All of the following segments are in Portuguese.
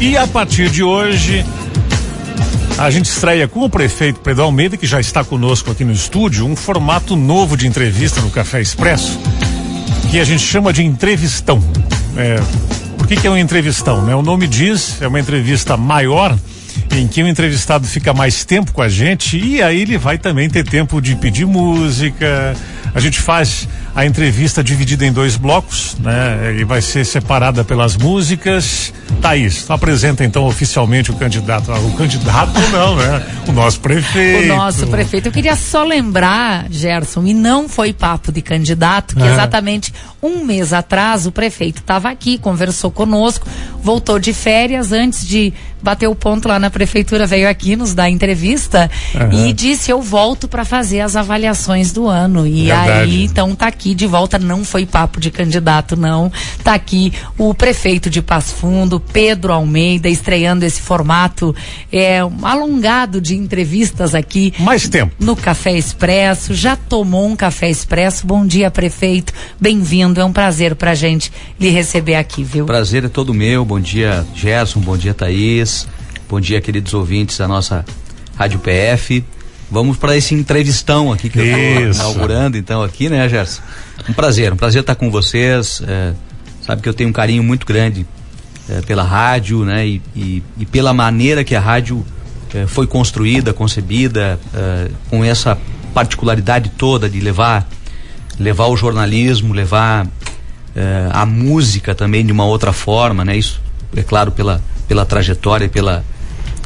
E a partir de hoje, a gente estreia com o prefeito Pedro Almeida, que já está conosco aqui no estúdio, um formato novo de entrevista no Café Expresso, que a gente chama de entrevistão. É, por que, que é um entrevistão? Né? O nome diz, é uma entrevista maior em que o entrevistado fica mais tempo com a gente e aí ele vai também ter tempo de pedir música. A gente faz a entrevista dividida em dois blocos, né? E vai ser separada pelas músicas. Thaís, apresenta então oficialmente o candidato. O candidato não, né? O nosso prefeito. O nosso prefeito. Eu queria só lembrar, Gerson, e não foi papo de candidato, que é. exatamente um mês atrás o prefeito estava aqui, conversou conosco, voltou de férias antes de bater o ponto lá na prefeitura, veio aqui nos dar entrevista uhum. e disse: Eu volto para fazer as avaliações do ano. E Verdade. aí, então, tá aqui de volta, não foi papo de candidato, não. Tá aqui o prefeito de Passo Fundo, Pedro Almeida, estreando esse formato é, alongado de entrevistas aqui. Mais tempo. No Café Expresso. Já tomou um Café Expresso. Bom dia, prefeito. Bem-vindo. É um prazer pra gente lhe receber aqui, viu? Prazer é todo meu. Bom dia, Gerson. Bom dia, Thaís. Bom dia, queridos ouvintes da nossa Rádio PF. Vamos para esse entrevistão aqui que Isso. eu estou inaugurando, então, aqui, né, Gerson? Um prazer, um prazer estar com vocês. É, sabe que eu tenho um carinho muito grande é, pela rádio, né? E, e, e, pela maneira que a rádio é, foi construída, concebida, é, com essa particularidade toda de levar, levar o jornalismo, levar é, a música também de uma outra forma, né? Isso, é claro, pela, pela trajetória, pela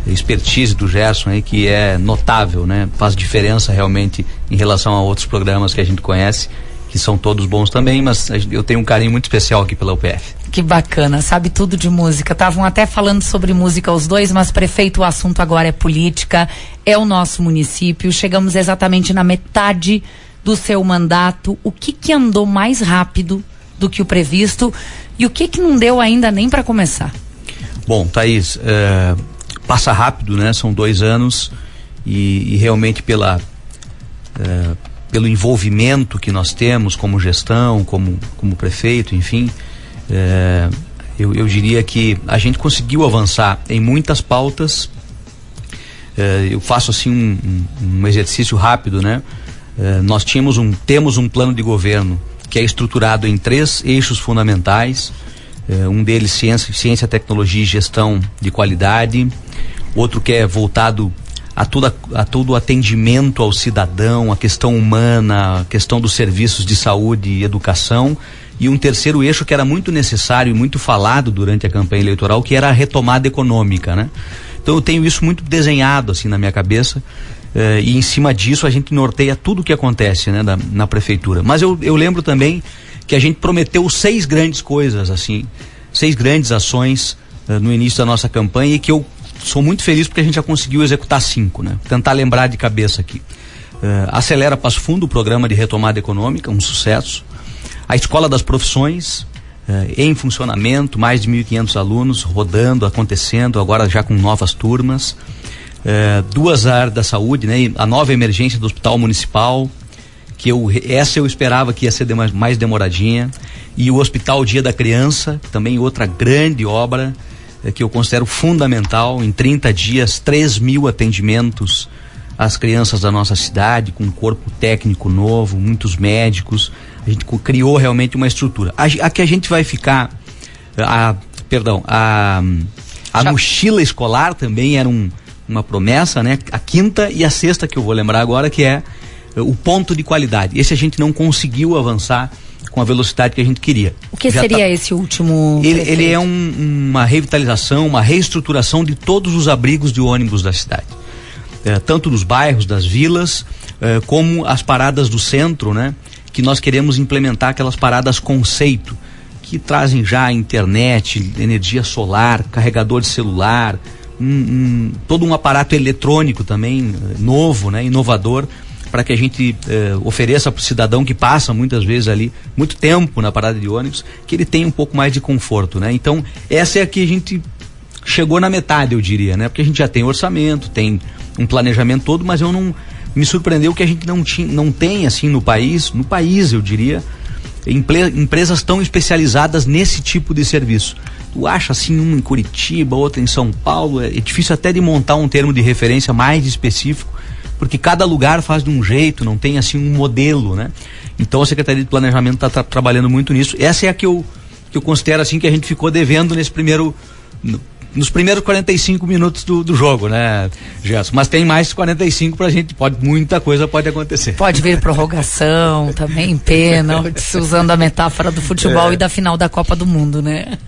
expertise do Gerson aí que é notável, né? Faz diferença realmente em relação a outros programas que a gente conhece, que são todos bons também, mas eu tenho um carinho muito especial aqui pela UPF. Que bacana, sabe tudo de música. Estavam até falando sobre música os dois, mas prefeito, o assunto agora é política, é o nosso município. Chegamos exatamente na metade do seu mandato. O que que andou mais rápido do que o previsto e o que que não deu ainda nem para começar? Bom, Thaís, é, passa rápido, né? São dois anos e, e realmente pela é, pelo envolvimento que nós temos como gestão, como como prefeito, enfim, é, eu, eu, diria que a gente conseguiu avançar em muitas pautas. É, eu faço assim um, um exercício rápido, né? É, nós tínhamos um temos um plano de governo que é estruturado em três eixos fundamentais é, um deles ciência, ciência, tecnologia e gestão de qualidade. Outro que é voltado a, toda, a todo o atendimento ao cidadão, a questão humana, a questão dos serviços de saúde e educação. E um terceiro eixo que era muito necessário e muito falado durante a campanha eleitoral, que era a retomada econômica, né? Então eu tenho isso muito desenhado assim na minha cabeça. Uh, e em cima disso a gente norteia tudo o que acontece né, da, na prefeitura. Mas eu, eu lembro também que a gente prometeu seis grandes coisas, assim, seis grandes ações uh, no início da nossa campanha e que eu sou muito feliz porque a gente já conseguiu executar cinco, né? Tentar lembrar de cabeça aqui. Uh, acelera Passo Fundo, o programa de retomada econômica, um sucesso. A Escola das Profissões, uh, em funcionamento, mais de 1.500 alunos rodando, acontecendo, agora já com novas turmas. Uh, duas áreas da saúde, né? A nova emergência do Hospital Municipal, que eu essa eu esperava que ia ser de mais, mais demoradinha. E o Hospital Dia da Criança também outra grande obra é, que eu considero fundamental. Em 30 dias 3 mil atendimentos às crianças da nossa cidade com um corpo técnico novo muitos médicos. A gente criou realmente uma estrutura. A, a que a gente vai ficar a perdão a a mochila escolar também era um, uma promessa né? A quinta e a sexta que eu vou lembrar agora que é o ponto de qualidade. Esse a gente não conseguiu avançar com a velocidade que a gente queria. O que Já seria tá... esse último? Ele, ele é um, uma revitalização, uma reestruturação de todos os abrigos de ônibus da cidade. É, tanto dos bairros, das vilas, é, como as paradas do centro, né? Que nós queremos implementar aquelas paradas conceito, que trazem já internet, energia solar, carregador de celular, um, um, todo um aparato eletrônico também novo, né? Inovador para que a gente eh, ofereça para o cidadão que passa muitas vezes ali muito tempo na parada de ônibus, que ele tenha um pouco mais de conforto, né? Então, essa é a que a gente chegou na metade, eu diria, né? Porque a gente já tem orçamento, tem um planejamento todo, mas eu não me surpreendeu que a gente não tinha, não tem assim no país, no país, eu diria, empresas tão especializadas nesse tipo de serviço tu acha assim um em Curitiba, outro em São Paulo, é, é difícil até de montar um termo de referência mais específico, porque cada lugar faz de um jeito, não tem assim um modelo, né? Então a Secretaria de Planejamento está tra trabalhando muito nisso. Essa é a que eu, que eu considero assim que a gente ficou devendo nesse primeiro nos primeiros 45 minutos do, do jogo, né, Gerson? Mas tem mais 45 pra gente, pode, muita coisa pode acontecer. Pode vir prorrogação, também pênalti, usando a metáfora do futebol é. e da final da Copa do Mundo, né?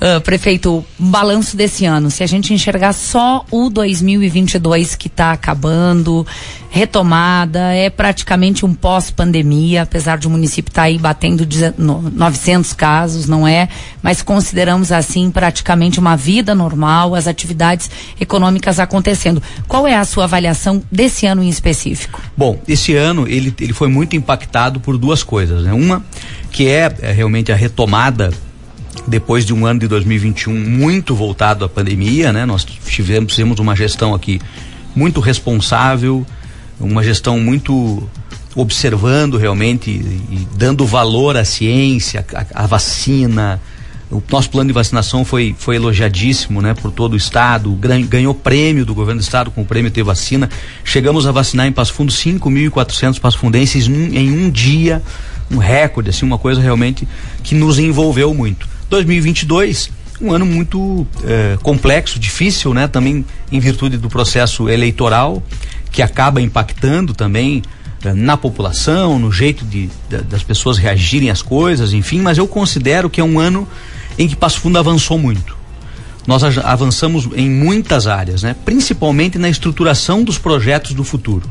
Uh, prefeito, balanço desse ano, se a gente enxergar só o 2022 que está acabando, retomada, é praticamente um pós-pandemia, apesar de o município estar tá aí batendo 900 casos, não é? Mas consideramos assim praticamente uma vida normal, as atividades econômicas acontecendo. Qual é a sua avaliação desse ano em específico? Bom, esse ano ele, ele foi muito impactado por duas coisas, né? Uma que é, é realmente a retomada depois de um ano de 2021 muito voltado à pandemia, né? Nós tivemos, tivemos uma gestão aqui muito responsável, uma gestão muito observando realmente e dando valor à ciência, à, vacina. O nosso plano de vacinação foi, foi elogiadíssimo, né, por todo o estado, ganhou prêmio do governo do estado com o prêmio Ter Vacina. Chegamos a vacinar em Passo Fundo 5.400 passafundenses em um dia, um recorde, assim, uma coisa realmente que nos envolveu muito. 2022 um ano muito é, complexo, difícil, né? Também em virtude do processo eleitoral que acaba impactando também é, na população, no jeito de, de, das pessoas reagirem às coisas, enfim. Mas eu considero que é um ano em que Passo Fundo avançou muito. Nós avançamos em muitas áreas, né? Principalmente na estruturação dos projetos do futuro.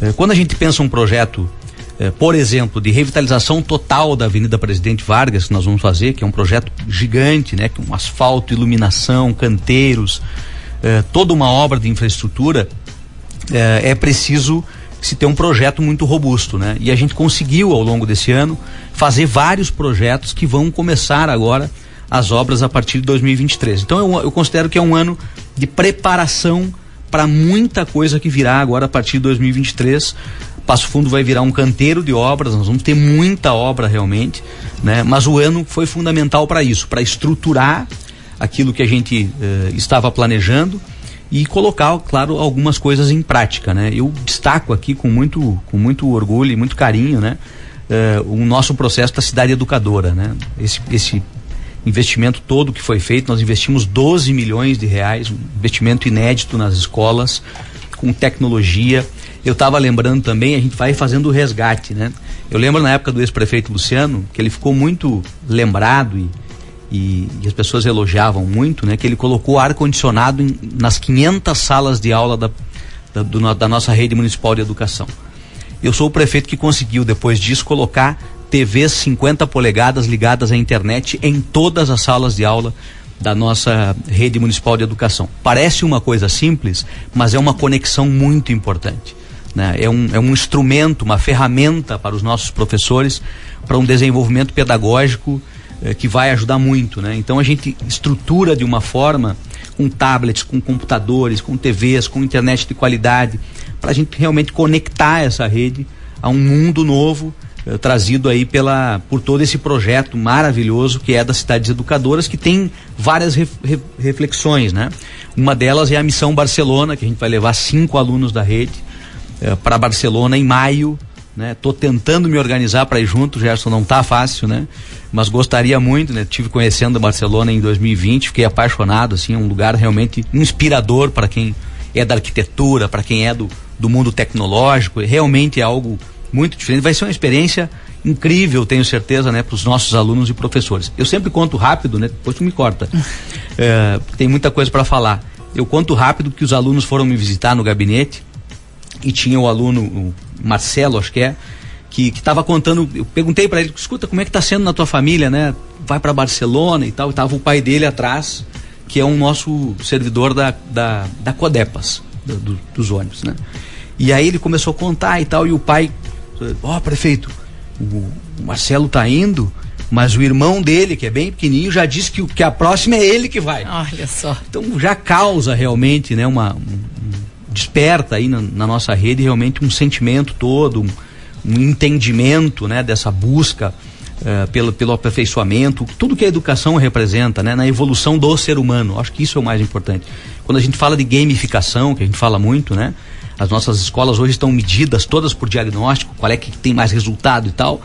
É, quando a gente pensa um projeto eh, por exemplo, de revitalização total da Avenida Presidente Vargas, que nós vamos fazer, que é um projeto gigante, né? Com asfalto, iluminação, canteiros, eh, toda uma obra de infraestrutura, eh, é preciso se ter um projeto muito robusto, né? E a gente conseguiu ao longo desse ano fazer vários projetos que vão começar agora as obras a partir de 2023. Então eu, eu considero que é um ano de preparação para muita coisa que virá agora a partir de 2023. Passo Fundo vai virar um canteiro de obras, nós vamos ter muita obra realmente, né? Mas o ano foi fundamental para isso, para estruturar aquilo que a gente eh, estava planejando e colocar, claro, algumas coisas em prática, né? Eu destaco aqui com muito, com muito orgulho e muito carinho, né? Eh, o nosso processo da cidade educadora, né? Esse, esse investimento todo que foi feito, nós investimos 12 milhões de reais, um investimento inédito nas escolas, com tecnologia, eu estava lembrando também, a gente vai fazendo o resgate, né? Eu lembro na época do ex-prefeito Luciano, que ele ficou muito lembrado e, e, e, as pessoas elogiavam muito, né? Que ele colocou ar-condicionado nas 500 salas de aula da, da, do, da nossa rede municipal de educação. Eu sou o prefeito que conseguiu, depois disso, colocar TVs 50 polegadas ligadas à internet em todas as salas de aula da nossa rede municipal de educação. Parece uma coisa simples, mas é uma conexão muito importante. Né? É, um, é um instrumento, uma ferramenta para os nossos professores para um desenvolvimento pedagógico eh, que vai ajudar muito. Né? Então a gente estrutura de uma forma com tablets, com computadores, com TVs, com internet de qualidade, para a gente realmente conectar essa rede a um mundo novo eh, trazido aí pela por todo esse projeto maravilhoso que é das cidades educadoras que tem várias ref, re, reflexões, né? Uma delas é a missão Barcelona que a gente vai levar cinco alunos da rede eh, para Barcelona em maio. Né? Tô tentando me organizar para ir junto, Gerson não tá fácil, né? Mas gostaria muito, né? Tive conhecendo Barcelona em 2020, fiquei apaixonado, assim, é um lugar realmente inspirador para quem é da arquitetura, para quem é do, do mundo tecnológico, realmente é algo muito diferente. Vai ser uma experiência incrível, tenho certeza, né, para os nossos alunos e professores. Eu sempre conto rápido, né? Depois tu me corta. é, tem muita coisa para falar. Eu conto rápido que os alunos foram me visitar no gabinete e tinha o aluno, o Marcelo, acho que é, que estava contando, eu perguntei para ele, escuta, como é que está sendo na tua família, né? Vai para Barcelona e tal, e tava o pai dele atrás, que é um nosso servidor da, da, da Codepas, do, do, dos ônibus, né? E aí ele começou a contar e tal, e o pai, ó, oh, prefeito, o, Marcelo tá indo, mas o irmão dele, que é bem pequenininho, já disse que, que a próxima é ele que vai. Olha só. Então já causa realmente, né, uma, um, desperta aí na, na nossa rede realmente um sentimento todo, um, um entendimento né, dessa busca uh, pelo, pelo aperfeiçoamento, tudo que a educação representa, né, na evolução do ser humano. Acho que isso é o mais importante. Quando a gente fala de gamificação, que a gente fala muito, né, as nossas escolas hoje estão medidas todas por diagnóstico, qual é que tem mais resultado e tal.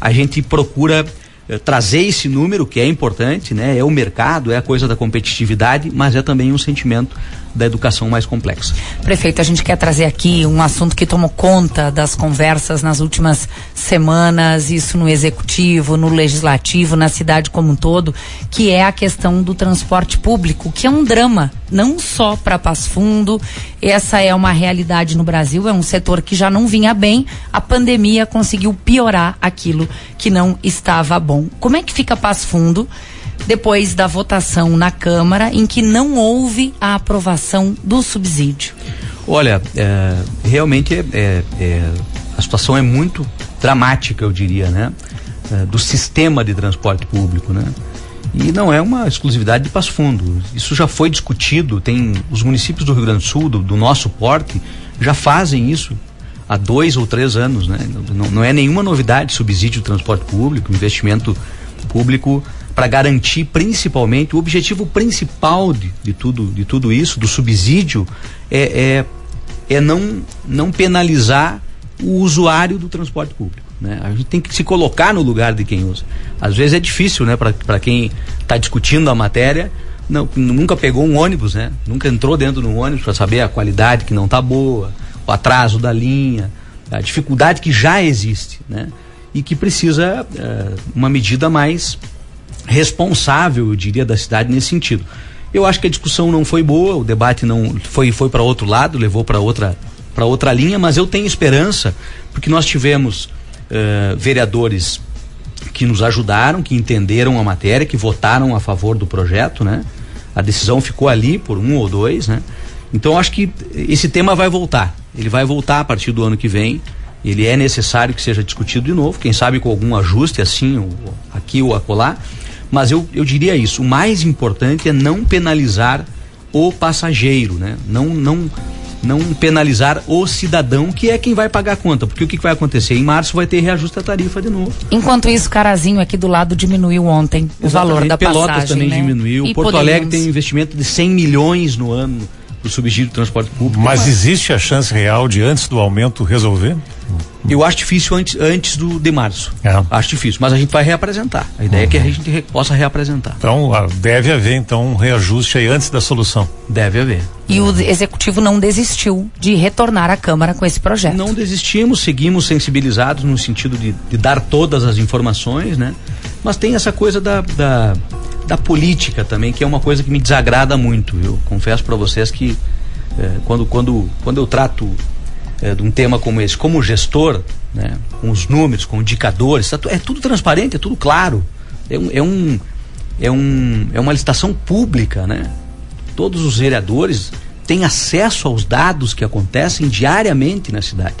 A gente procura uh, trazer esse número que é importante, né, é o mercado, é a coisa da competitividade, mas é também um sentimento da educação mais complexa. Prefeito, a gente quer trazer aqui um assunto que tomou conta das conversas nas últimas semanas, isso no executivo, no legislativo, na cidade como um todo, que é a questão do transporte público, que é um drama, não só para Passo Fundo, essa é uma realidade no Brasil, é um setor que já não vinha bem, a pandemia conseguiu piorar aquilo que não estava bom. Como é que fica Passo Fundo? Depois da votação na Câmara em que não houve a aprovação do subsídio? Olha, é, realmente é, é, é a situação é muito dramática, eu diria, né? É, do sistema de transporte público, né? E não é uma exclusividade de Passo Fundo. Isso já foi discutido. Tem os municípios do Rio Grande do Sul, do, do nosso porte, já fazem isso há dois ou três anos, né? Não, não é nenhuma novidade subsídio de transporte público, investimento público para garantir principalmente o objetivo principal de, de, tudo de tudo isso do subsídio é, é, é não não penalizar o usuário do transporte público né? a gente tem que se colocar no lugar de quem usa. Às vezes é difícil né para quem está discutindo a matéria não, nunca pegou um ônibus né? Nunca entrou dentro de um ônibus para saber a qualidade que não está boa o atraso da linha a dificuldade que já existe né? E que precisa é, uma medida mais responsável, eu diria, da cidade nesse sentido. Eu acho que a discussão não foi boa, o debate não foi foi para outro lado, levou para outra para outra linha, mas eu tenho esperança porque nós tivemos uh, vereadores que nos ajudaram, que entenderam a matéria, que votaram a favor do projeto, né? A decisão ficou ali por um ou dois, né? Então acho que esse tema vai voltar. Ele vai voltar a partir do ano que vem. Ele é necessário que seja discutido de novo, quem sabe com algum ajuste assim, aqui ou acolá. Mas eu, eu diria isso, o mais importante é não penalizar o passageiro, né? Não, não, não penalizar o cidadão, que é quem vai pagar a conta. Porque o que, que vai acontecer? Em março vai ter reajuste da tarifa de novo. Enquanto isso, Carazinho aqui do lado diminuiu ontem o valor da Pelotas passagem. Pelotas também né? diminuiu. E Porto podemos... Alegre tem um investimento de 100 milhões no ano do subsídio de transporte público. Mas, Mas existe a chance real de antes do aumento resolver? Eu acho difícil antes, antes do, de março. É. Acho difícil, mas a gente vai reapresentar. A ideia uhum. é que a uhum. gente re, possa reapresentar. Então, deve haver então um reajuste aí antes da solução. Deve haver. E o executivo não desistiu de retornar à Câmara com esse projeto. Não desistimos, seguimos sensibilizados no sentido de, de dar todas as informações, né? Mas tem essa coisa da, da, da, política também, que é uma coisa que me desagrada muito. Eu confesso para vocês que é, quando, quando, quando eu trato é, de um tema como esse, como gestor, né, com os números, com indicadores, tá, é tudo transparente, é tudo claro. É um, é um, é um, é uma licitação pública, né? Todos os vereadores têm acesso aos dados que acontecem diariamente na cidade.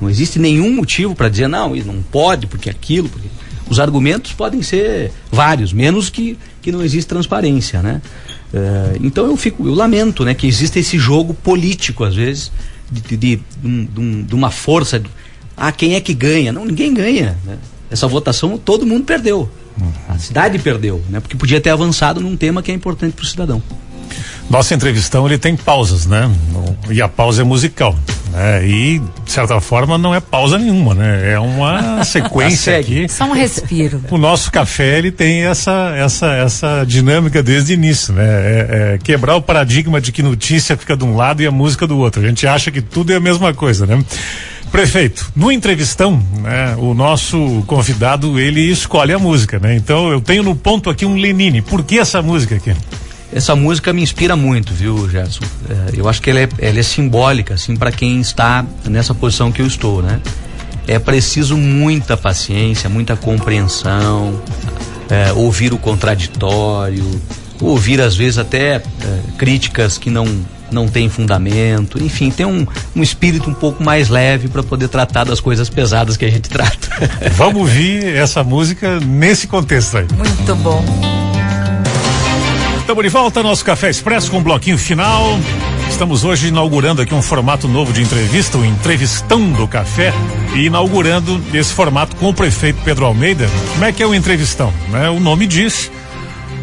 Não existe nenhum motivo para dizer não, não pode porque aquilo, porque os argumentos podem ser vários, menos que, que não existe transparência, né? É, então eu fico, eu lamento, né, que exista esse jogo político às vezes de, de, de, de uma força. Ah, quem é que ganha? Não, ninguém ganha. Né? Essa votação todo mundo perdeu. A cidade perdeu, né? Porque podia ter avançado num tema que é importante para o cidadão. Nossa entrevistão ele tem pausas, né? E a pausa é musical, né? E de certa forma não é pausa nenhuma, né? É uma sequência aqui. Só um respiro. O nosso café ele tem essa essa essa dinâmica desde o início, né? É, é quebrar o paradigma de que notícia fica de um lado e a música do outro. A gente acha que tudo é a mesma coisa, né? Prefeito, no entrevistão, né, o nosso convidado ele escolhe a música, né? Então eu tenho no ponto aqui um Lenine. Por que essa música aqui? Essa música me inspira muito, viu, Gerson? É, eu acho que ela é, ela é simbólica, assim, para quem está nessa posição que eu estou, né? É preciso muita paciência, muita compreensão, é, ouvir o contraditório, ouvir às vezes até é, críticas que não não têm fundamento, enfim, tem um, um espírito um pouco mais leve para poder tratar das coisas pesadas que a gente trata. Vamos ouvir essa música nesse contexto aí. Muito bom. Estamos de volta, nosso Café Expresso com um bloquinho final. Estamos hoje inaugurando aqui um formato novo de entrevista, o Entrevistão do Café, e inaugurando esse formato com o prefeito Pedro Almeida. Como é que é o entrevistão? Né? O nome diz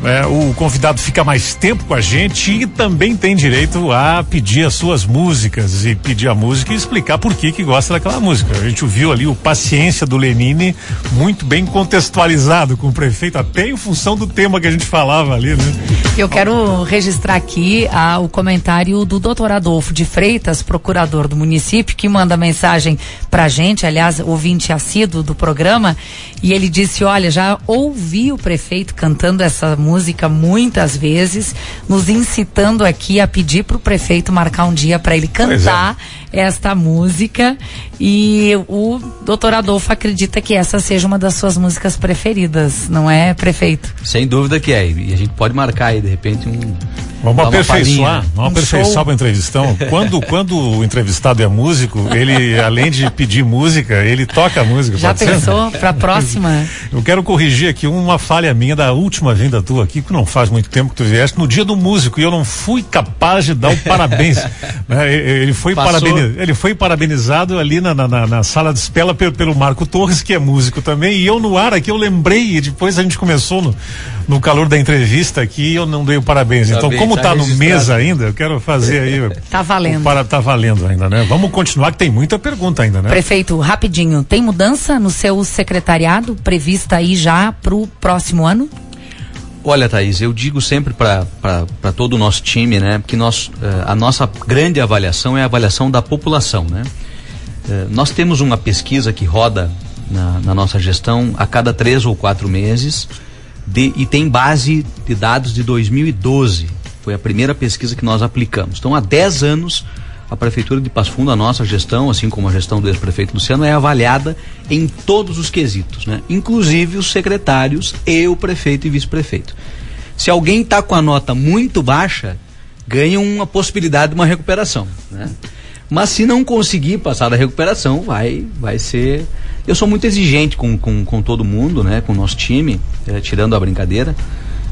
é, o convidado fica mais tempo com a gente e também tem direito a pedir as suas músicas e pedir a música e explicar por que que gosta daquela música. A gente viu ali o Paciência do Lenine muito bem contextualizado com o prefeito, até em função do tema que a gente falava ali, né? Eu quero registrar aqui ah, o comentário do doutor Adolfo de Freitas, procurador do município, que manda mensagem pra gente, aliás, ouvinte assíduo do programa, e ele disse, olha, já ouvi o prefeito cantando essa música muitas vezes, nos incitando aqui a pedir para o prefeito marcar um dia para ele cantar é. Esta música. E o doutor Adolfo acredita que essa seja uma das suas músicas preferidas, não é, prefeito? Sem dúvida que é. E a gente pode marcar aí, de repente, um. Vamos aperfeiçoar, vamos aperfeiçoar o entrevistão. Quando, quando o entrevistado é músico, ele, além de pedir música, ele toca a música. Já pensou para a próxima? Eu quero corrigir aqui uma falha minha da última vinda tua aqui, que não faz muito tempo que tu vieste, no dia do músico, e eu não fui capaz de dar o parabéns. né? ele, foi parabeniz, ele foi parabenizado ali na, na, na sala de espera pelo, pelo Marco Torres, que é músico também, e eu no ar aqui eu lembrei, e depois a gente começou no, no calor da entrevista aqui, eu não dei o parabéns. Tá então, bem, como tá, tá no mesa ainda, eu quero fazer aí. tá valendo. Para, tá valendo ainda, né? Vamos continuar, que tem muita pergunta ainda, né? Prefeito, rapidinho, tem mudança no seu secretariado prevista aí já para o próximo ano? Olha, Thaís, eu digo sempre para todo o nosso time, né, que nós, uh, a nossa grande avaliação é a avaliação da população, né? Uh, nós temos uma pesquisa que roda na, na, nossa gestão a cada três ou quatro meses de, e tem base de dados de 2012. Foi a primeira pesquisa que nós aplicamos. Então, há 10 anos a Prefeitura de Passo Fundo, a nossa gestão, assim como a gestão do ex-prefeito Luciano, é avaliada em todos os quesitos, né? inclusive os secretários e o prefeito e vice-prefeito. Se alguém está com a nota muito baixa, ganha uma possibilidade de uma recuperação. Né? Mas se não conseguir passar da recuperação, vai, vai ser. Eu sou muito exigente com, com, com todo mundo, né? com o nosso time, é, tirando a brincadeira.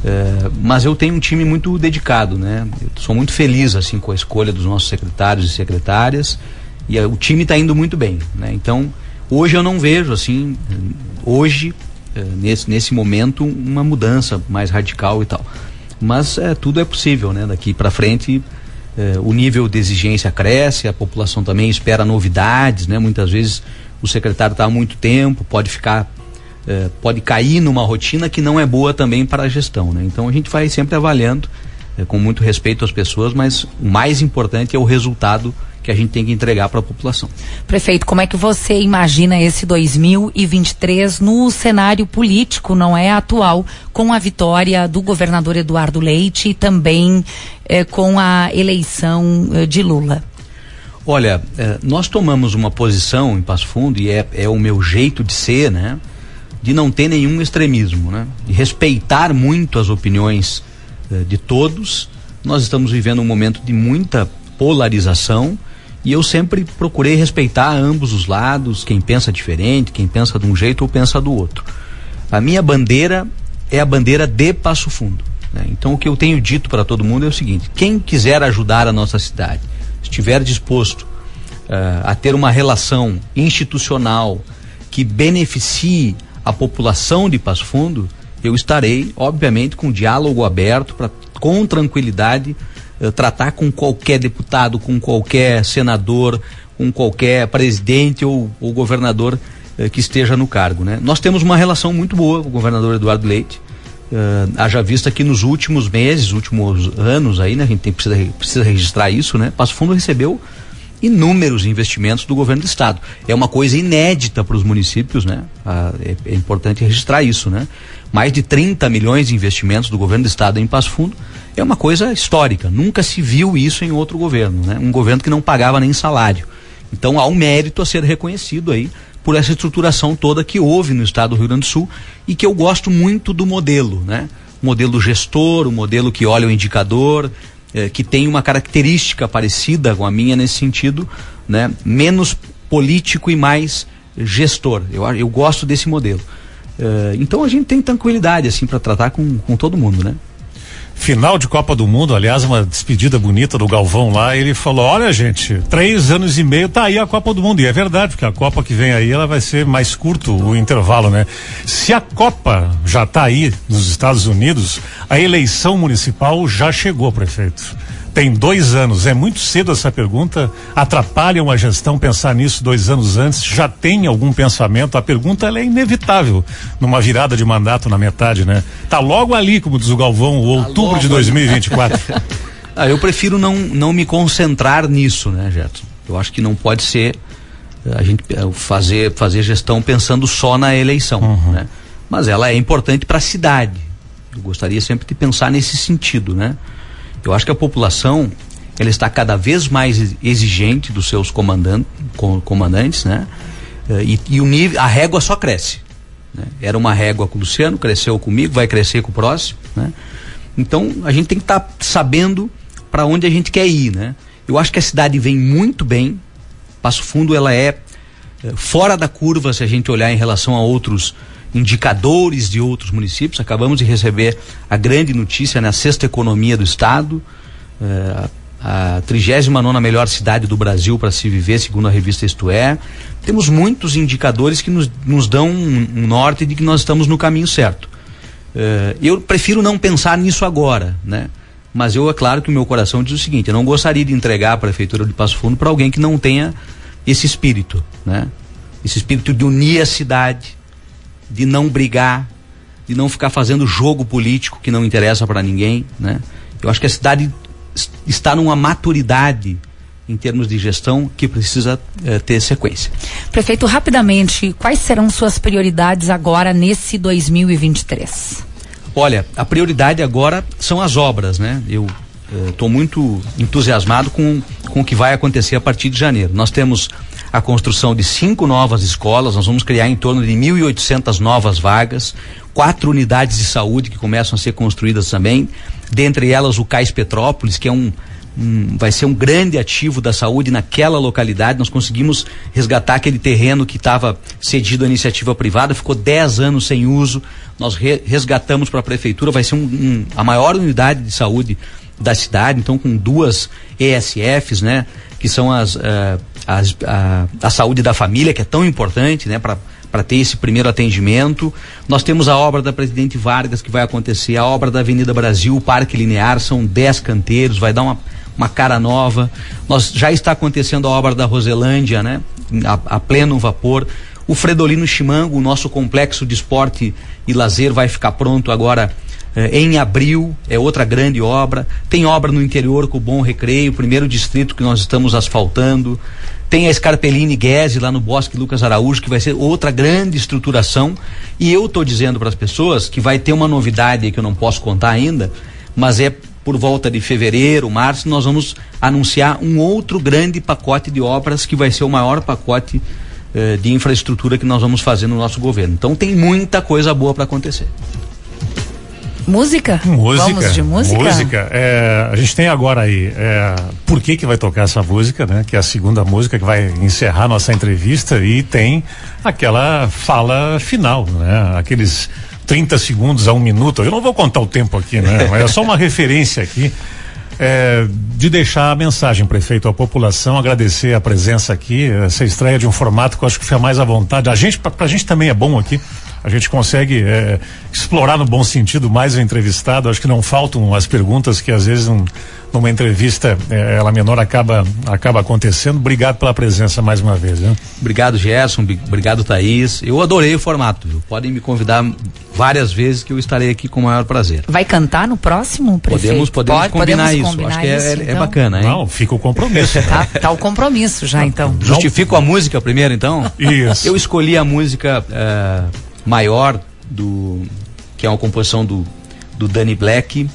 É, mas eu tenho um time muito dedicado, né? Eu sou muito feliz assim com a escolha dos nossos secretários e secretárias e o time está indo muito bem, né? Então hoje eu não vejo assim, hoje é, nesse nesse momento uma mudança mais radical e tal. Mas é, tudo é possível, né? Daqui para frente o nível de exigência cresce, a população também espera novidades, né? Muitas vezes o secretário está há muito tempo, pode ficar é, pode cair numa rotina que não é boa também para a gestão. Né? Então a gente vai sempre avaliando é, com muito respeito às pessoas, mas o mais importante é o resultado que a gente tem que entregar para a população. Prefeito, como é que você imagina esse 2023 no cenário político, não é atual, com a vitória do governador Eduardo Leite e também eh, com a eleição eh, de Lula? Olha, eh, nós tomamos uma posição em Passo Fundo e é, é o meu jeito de ser, né? De não ter nenhum extremismo, né? de respeitar muito as opiniões eh, de todos. Nós estamos vivendo um momento de muita polarização e eu sempre procurei respeitar ambos os lados, quem pensa diferente, quem pensa de um jeito ou pensa do outro. A minha bandeira é a bandeira de Passo Fundo. Né? Então o que eu tenho dito para todo mundo é o seguinte: quem quiser ajudar a nossa cidade, estiver disposto uh, a ter uma relação institucional que beneficie a população de Passo Fundo, eu estarei, obviamente, com diálogo aberto para, com tranquilidade, uh, tratar com qualquer deputado, com qualquer senador, com qualquer presidente ou, ou governador uh, que esteja no cargo. Né? Nós temos uma relação muito boa com o governador Eduardo Leite. Uh, haja vista que nos últimos meses, últimos anos aí, né, a gente tem, precisa, precisa registrar isso, né? Passo Fundo recebeu inúmeros investimentos do governo do estado. É uma coisa inédita para os municípios, né? Ah, é, é, importante registrar isso, né? Mais de 30 milhões de investimentos do governo do estado em Passo Fundo é uma coisa histórica. Nunca se viu isso em outro governo, né? Um governo que não pagava nem salário. Então há um mérito a ser reconhecido aí por essa estruturação toda que houve no estado do Rio Grande do Sul e que eu gosto muito do modelo, né? O modelo gestor, o modelo que olha o indicador, eh, que tem uma característica parecida com a minha nesse sentido, né? menos político e mais gestor. Eu, eu gosto desse modelo. Eh, então a gente tem tranquilidade assim para tratar com, com todo mundo, né? Final de Copa do Mundo, aliás, uma despedida bonita do Galvão lá, ele falou: olha, gente, três anos e meio tá aí a Copa do Mundo. E é verdade, porque a Copa que vem aí ela vai ser mais curto o intervalo, né? Se a Copa já tá aí nos Estados Unidos, a eleição municipal já chegou, prefeito tem dois anos. É muito cedo essa pergunta. Atrapalha uma gestão pensar nisso dois anos antes? Já tem algum pensamento? A pergunta é inevitável numa virada de mandato na metade, né? Tá logo ali, como diz o Galvão, o tá outubro de 2024. ah, eu prefiro não, não me concentrar nisso, né, Gerson? Eu acho que não pode ser eh, a gente eh, fazer, fazer gestão pensando só na eleição, uhum. né? Mas ela é importante para a cidade. Eu gostaria sempre de pensar nesse sentido, né? Eu acho que a população ela está cada vez mais exigente dos seus comandantes, né? Eh, e, e, o nível, a régua só cresce. Né? Era uma régua com o Luciano, cresceu comigo, vai crescer com o próximo, né? Então a gente tem que estar tá sabendo para onde a gente quer ir, né? Eu acho que a cidade vem muito bem. Passo Fundo ela é, é fora da curva se a gente olhar em relação a outros indicadores de outros municípios. Acabamos de receber a grande notícia na sexta economia do estado, eh, a 39 melhor cidade do Brasil para se viver, segundo a revista Isto É. Temos muitos indicadores que nos, nos dão um, norte de que nós estamos no caminho certo. Eh, eu prefiro não pensar nisso agora, né? Mas eu, é claro que o meu coração diz o seguinte: eu não gostaria de entregar a prefeitura de Passo Fundo para alguém que não tenha esse espírito, né? Esse espírito de unir a cidade, de não brigar, de não ficar fazendo jogo político que não interessa para ninguém, né? Eu acho que a cidade está numa maturidade em termos de gestão que precisa eh, ter sequência. Prefeito, rapidamente, quais serão suas prioridades agora nesse 2023? Olha, a prioridade agora são as obras, né? Eu estou eh, muito entusiasmado com, com o que vai acontecer a partir de janeiro. Nós temos a construção de cinco novas escolas, nós vamos criar em torno de 1.800 novas vagas, quatro unidades de saúde que começam a ser construídas também, dentre elas o Cais Petrópolis, que é um, vai ser um grande ativo da saúde naquela localidade. Nós conseguimos resgatar aquele terreno que estava cedido à iniciativa privada, ficou 10 anos sem uso. Nós re, resgatamos para a prefeitura, vai ser um, um, a maior unidade de saúde da cidade, então com duas ESFs, né? que são as, uh, a, a, saúde da família, que é tão importante, né, para ter esse primeiro atendimento. Nós temos a obra da Presidente Vargas que vai acontecer, a obra da Avenida Brasil, o Parque Linear, são 10 canteiros, vai dar uma, uma cara nova. Nós já está acontecendo a obra da Roselândia, né, a, a pleno vapor. O Fredolino Chimango, o nosso complexo de esporte e lazer, vai ficar pronto agora é, em abril, é outra grande obra. Tem obra no interior com o Bom Recreio, primeiro distrito que nós estamos asfaltando. Tem a Scarpellini Guese lá no Bosque Lucas Araújo, que vai ser outra grande estruturação. E eu estou dizendo para as pessoas que vai ter uma novidade que eu não posso contar ainda, mas é por volta de fevereiro, março, nós vamos anunciar um outro grande pacote de obras que vai ser o maior pacote eh, de infraestrutura que nós vamos fazer no nosso governo. Então tem muita coisa boa para acontecer. Música? Música. Vamos de música? Música. É, a gente tem agora aí, é, por que que vai tocar essa música, né? Que é a segunda música que vai encerrar nossa entrevista e tem aquela fala final, né? Aqueles 30 segundos a um minuto. Eu não vou contar o tempo aqui, né? Mas é só uma referência aqui. É, de deixar a mensagem, prefeito, à população, agradecer a presença aqui, essa estreia de um formato que eu acho que foi mais à vontade. A gente, pra, pra gente também é bom aqui a gente consegue é, explorar no bom sentido mais o entrevistado. Acho que não faltam as perguntas que às vezes um, numa entrevista é, ela menor acaba acaba acontecendo. Obrigado pela presença mais uma vez. Né? Obrigado Gerson, obrigado Thaís. Eu adorei o formato. Viu? Podem me convidar várias vezes que eu estarei aqui com o maior prazer. Vai cantar no próximo, prefeito? Podemos, podemos Pode, combinar podemos isso. Combinar Acho que é, isso, é, então. é, bacana, hein? Não, fica o compromisso. tá, tá, o compromisso já, então. Justifico a música primeiro, então? Isso. Eu escolhi a música uh, maior do que é uma composição do, do Danny Black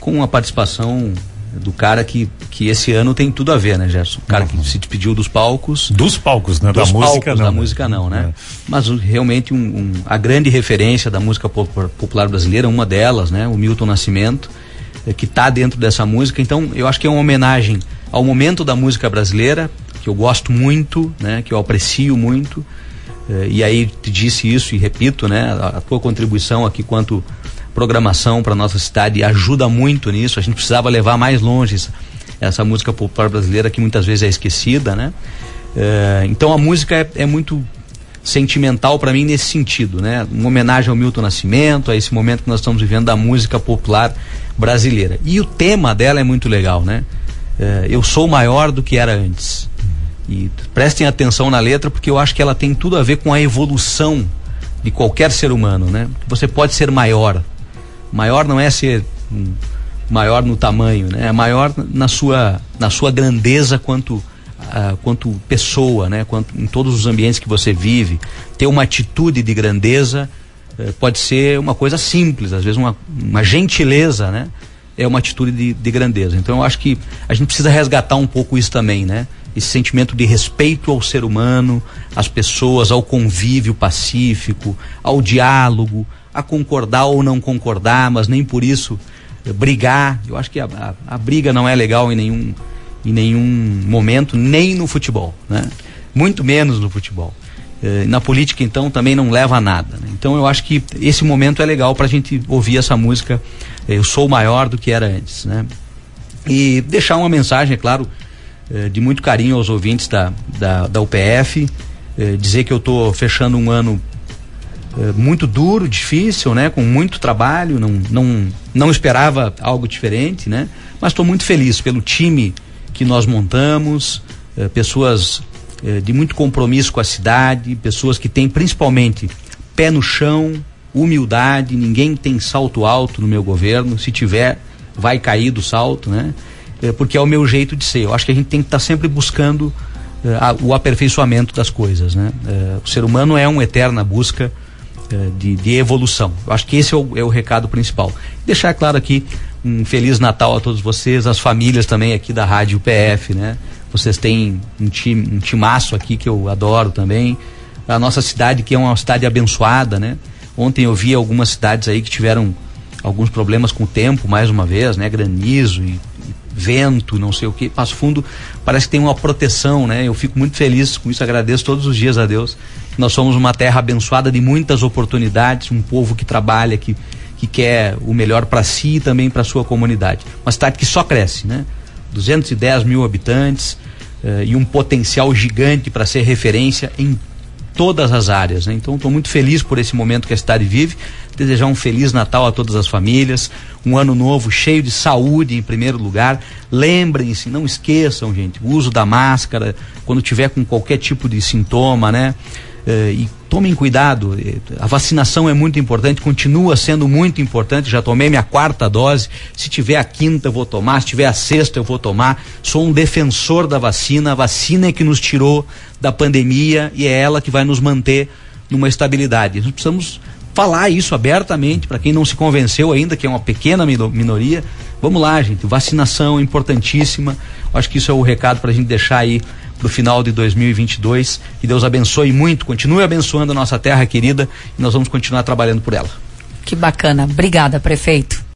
com a participação do cara que, que esse ano tem tudo a ver, né, Gerson? O cara uhum. que se despediu dos palcos. Dos palcos, né? Dos da palcos, música não. Da música não, né? É. Mas realmente um, um, a grande referência da música popular brasileira, uma delas, né? O Milton Nascimento, é, que está dentro dessa música. Então, eu acho que é uma homenagem ao momento da música brasileira, que eu gosto muito, né? Que eu aprecio muito. Eh, e aí te disse isso e repito, né? A, tua contribuição aqui quanto programação para nossa cidade ajuda muito nisso. A gente precisava levar mais longe essa, essa música popular brasileira que muitas vezes é esquecida, né? É, então a música é, é muito sentimental para mim nesse sentido, né? Uma homenagem ao Milton Nascimento, a esse momento que nós estamos vivendo da música popular brasileira. E o tema dela é muito legal, né? É, eu sou maior do que era antes. E prestem atenção na letra porque eu acho que ela tem tudo a ver com a evolução de qualquer ser humano, né? Você pode ser maior. Maior não é ser maior no tamanho, né? É maior na sua na sua grandeza quanto uh, quanto pessoa, né? Quanto, em todos os ambientes que você vive, ter uma atitude de grandeza uh, pode ser uma coisa simples, às vezes uma, uma gentileza, né? É uma atitude de, de grandeza. Então eu acho que a gente precisa resgatar um pouco isso também, né? Esse sentimento de respeito ao ser humano, às pessoas, ao convívio pacífico, ao diálogo, a concordar ou não concordar, mas nem por isso brigar. Eu acho que a, a, a briga não é legal em nenhum em nenhum momento, nem no futebol, né? Muito menos no futebol. Eh, na política, então, também não leva a nada. Né? Então, eu acho que esse momento é legal para a gente ouvir essa música. Eh, eu sou maior do que era antes, né? E deixar uma mensagem, é claro, eh, de muito carinho aos ouvintes da, da, da UPF. Eh, dizer que eu estou fechando um ano eh, muito duro, difícil, né? Com muito trabalho. Não, não, não esperava algo diferente, né? Mas estou muito feliz pelo time que nós montamos, pessoas de muito compromisso com a cidade, pessoas que têm principalmente pé no chão, humildade, ninguém tem salto alto no meu governo, se tiver, vai cair do salto, né? Eh, porque é o meu jeito de ser. Eu acho que a gente tem que estar tá sempre buscando eh, a, o aperfeiçoamento das coisas, né? Eh, o ser humano é uma eterna busca eh, de, de, evolução. Eu acho que esse é o, é o recado principal. Deixar claro aqui um feliz Natal a todos vocês, as famílias também aqui da Rádio PF, né? Vocês têm um time, um timaço aqui que eu adoro também. A nossa cidade que é uma cidade abençoada, né? Ontem eu vi algumas cidades aí que tiveram alguns problemas com o tempo, mais uma vez, né? Granizo e vento, não sei o que. Passo Fundo parece que tem uma proteção, né? Eu fico muito feliz com isso, agradeço todos os dias a Deus. Nós somos uma terra abençoada de muitas oportunidades, um povo que trabalha, que que quer o melhor para si e também para sua comunidade. Uma cidade que só cresce, né? 210 mil habitantes uh, e um potencial gigante para ser referência em todas as áreas. Né? Então estou muito feliz por esse momento que a cidade vive. Desejar um feliz Natal a todas as famílias, um ano novo cheio de saúde em primeiro lugar. Lembrem-se, não esqueçam, gente, o uso da máscara quando tiver com qualquer tipo de sintoma, né? Uh, e tomem cuidado. Eh, a vacinação é muito importante, continua sendo muito importante. Já tomei minha quarta dose. Se tiver a quinta, eu vou tomar. Se tiver a sexta, eu vou tomar. Sou um defensor da vacina. A vacina é que nos tirou da pandemia e é ela que vai nos manter numa estabilidade. Nós precisamos falar isso abertamente para quem não se convenceu ainda, que é uma pequena minoria. Vamos lá, gente. Vacinação é importantíssima. Acho que isso é o recado para a gente deixar aí do final de 2022. Que Deus abençoe muito, continue abençoando a nossa terra querida e nós vamos continuar trabalhando por ela. Que bacana. Obrigada, prefeito.